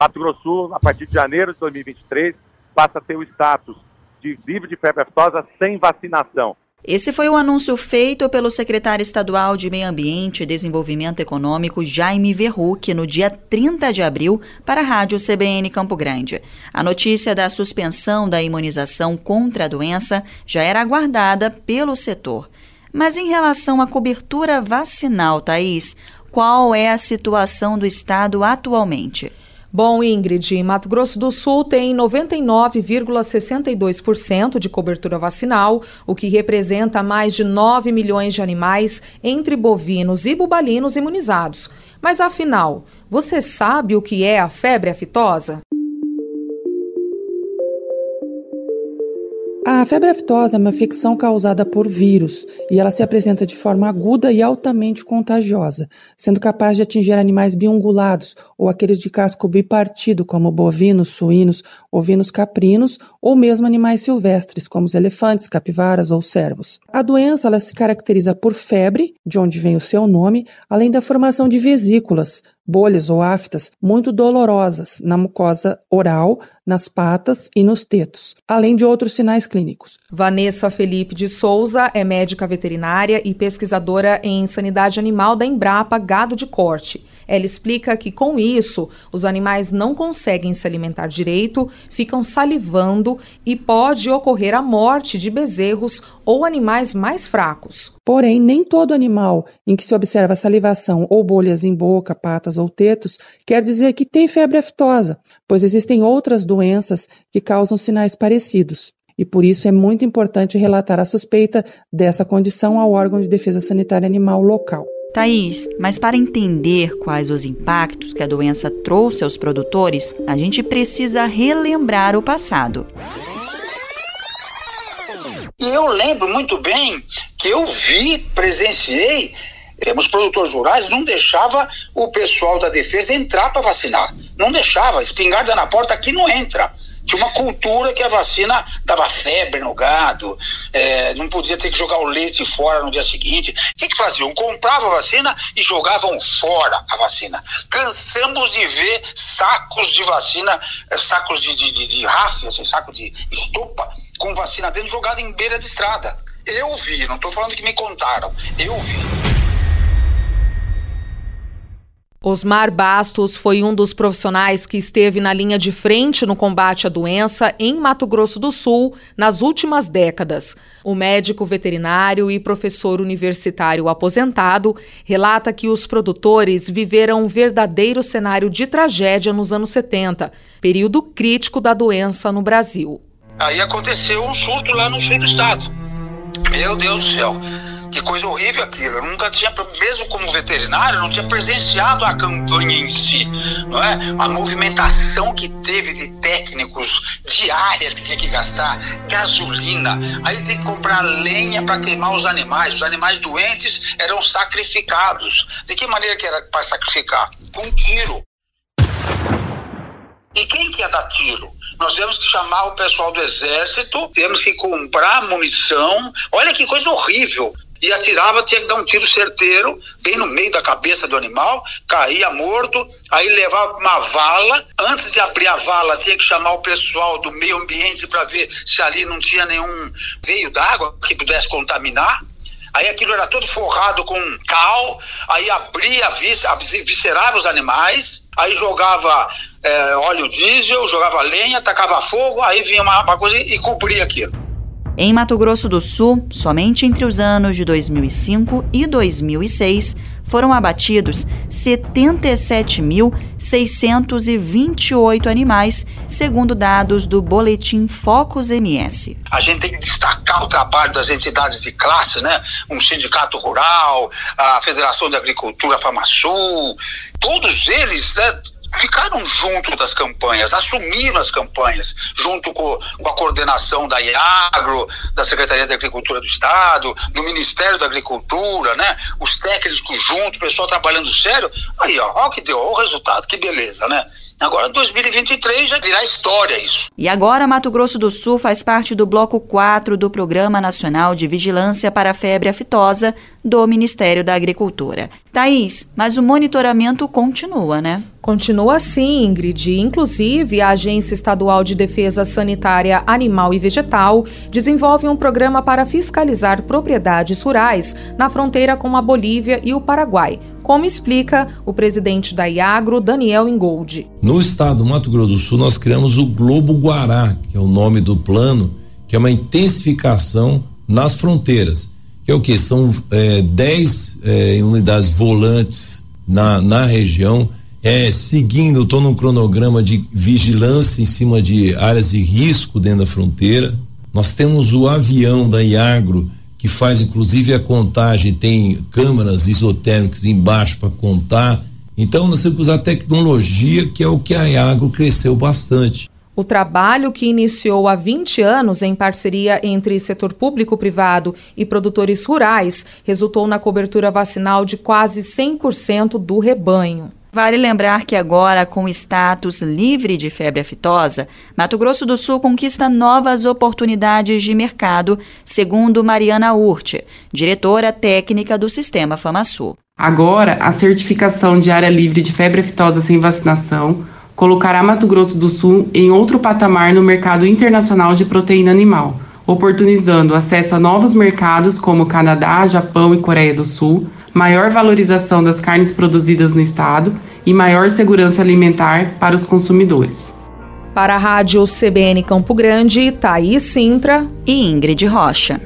Mato Grosso a partir de janeiro de 2023, passa a ter o status de livre de febre aftosa sem vacinação. Esse foi o anúncio feito pelo secretário estadual de Meio Ambiente e Desenvolvimento Econômico, Jaime Verruc, no dia 30 de abril, para a Rádio CBN Campo Grande. A notícia da suspensão da imunização contra a doença já era aguardada pelo setor. Mas em relação à cobertura vacinal, Thaís, qual é a situação do estado atualmente? Bom, Ingrid, Mato Grosso do Sul tem 99,62% de cobertura vacinal, o que representa mais de 9 milhões de animais, entre bovinos e bubalinos imunizados. Mas afinal, você sabe o que é a febre aftosa? A febre aftosa é uma infecção causada por vírus e ela se apresenta de forma aguda e altamente contagiosa, sendo capaz de atingir animais biungulados ou aqueles de casco bipartido, como bovinos, suínos, ovinos caprinos ou mesmo animais silvestres, como os elefantes, capivaras ou cervos. A doença ela se caracteriza por febre, de onde vem o seu nome, além da formação de vesículas, bolhas ou aftas muito dolorosas na mucosa oral, nas patas e nos tetos, além de outros sinais clínicos. Vanessa Felipe de Souza é médica veterinária e pesquisadora em sanidade animal da Embrapa Gado de Corte. Ela explica que, com isso, os animais não conseguem se alimentar direito, ficam salivando e pode ocorrer a morte de bezerros ou animais mais fracos. Porém, nem todo animal em que se observa salivação ou bolhas em boca, patas ou tetos quer dizer que tem febre aftosa, pois existem outras doenças que causam sinais parecidos. E por isso é muito importante relatar a suspeita dessa condição ao órgão de defesa sanitária animal local. Thaís, mas para entender quais os impactos que a doença trouxe aos produtores, a gente precisa relembrar o passado. E eu lembro muito bem que eu vi, presenciei, eh, os produtores rurais não deixava o pessoal da defesa entrar para vacinar. Não deixava, espingarda na porta aqui não entra. Tinha uma cultura que a vacina dava febre no gado, é, não podia ter que jogar o leite fora no dia seguinte. O que, que faziam? Compravam a vacina e jogavam fora a vacina. Cansamos de ver sacos de vacina, é, sacos de, de, de, de assim, saco de estopa, com vacina dentro jogada em beira de estrada. Eu vi, não estou falando que me contaram, eu vi. Osmar Bastos foi um dos profissionais que esteve na linha de frente no combate à doença em Mato Grosso do Sul nas últimas décadas. O médico veterinário e professor universitário aposentado relata que os produtores viveram um verdadeiro cenário de tragédia nos anos 70, período crítico da doença no Brasil. Aí aconteceu um surto lá no sul do estado. Meu Deus do céu que coisa horrível aquilo. Eu nunca tinha, mesmo como veterinário, não tinha presenciado a campanha em si, não é? A movimentação que teve de técnicos diárias que tinha que gastar, gasolina, aí tem que comprar lenha para queimar os animais. Os animais doentes eram sacrificados. De que maneira que era para sacrificar? Com tiro. E quem que ia dar tiro? Nós temos que chamar o pessoal do exército, temos que comprar munição. Olha que coisa horrível e atirava, tinha que dar um tiro certeiro, bem no meio da cabeça do animal, caía morto, aí levava uma vala. Antes de abrir a vala, tinha que chamar o pessoal do meio ambiente para ver se ali não tinha nenhum veio d'água que pudesse contaminar. Aí aquilo era todo forrado com cal, aí abria, viscerava os animais, aí jogava é, óleo diesel, jogava lenha, tacava fogo, aí vinha uma, uma coisa e cobria aquilo. Em Mato Grosso do Sul, somente entre os anos de 2005 e 2006, foram abatidos 77.628 animais, segundo dados do boletim Focus MS. A gente tem que destacar o trabalho das entidades de classe, né? Um sindicato rural, a Federação de Agricultura, a FamaSul, todos eles né, ficaram junto das campanhas, assumiram as campanhas, junto com, com, a coordenação da IAGRO, da Secretaria da Agricultura do Estado, do Ministério da Agricultura, né? Os técnicos juntos, o pessoal trabalhando sério. Aí, ó, ó que deu, ó o resultado, que beleza, né? Agora, 2023 já virá história isso. E agora, Mato Grosso do Sul faz parte do bloco 4 do Programa Nacional de Vigilância para a Febre Aftosa do Ministério da Agricultura. Thaís, mas o monitoramento continua, né? Continua assim, Ingrid. Inclusive, a Agência Estadual de Defesa Sanitária Animal e Vegetal desenvolve um programa para fiscalizar propriedades rurais na fronteira com a Bolívia e o Paraguai, como explica o presidente da Iagro, Daniel Ingoldi. No estado do Mato Grosso do Sul, nós criamos o Globo Guará, que é o nome do plano, que é uma intensificação nas fronteiras. Que é o que? São 10 é, é, unidades volantes na, na região é, seguindo, estou num cronograma de vigilância em cima de áreas de risco dentro da fronteira. Nós temos o avião da Iagro, que faz inclusive a contagem, tem câmeras isotérmicas embaixo para contar. Então nós temos que usar tecnologia, que é o que a Iagro cresceu bastante. O trabalho que iniciou há 20 anos em parceria entre setor público-privado e produtores rurais resultou na cobertura vacinal de quase 100% do rebanho. Vale lembrar que agora, com status livre de febre aftosa, Mato Grosso do Sul conquista novas oportunidades de mercado, segundo Mariana Urte, diretora técnica do Sistema FamaSul. Agora, a certificação de área livre de febre aftosa sem vacinação colocará Mato Grosso do Sul em outro patamar no mercado internacional de proteína animal, oportunizando acesso a novos mercados como Canadá, Japão e Coreia do Sul maior valorização das carnes produzidas no estado e maior segurança alimentar para os consumidores. Para a Rádio CBN Campo Grande, Thaís Sintra e Ingrid Rocha.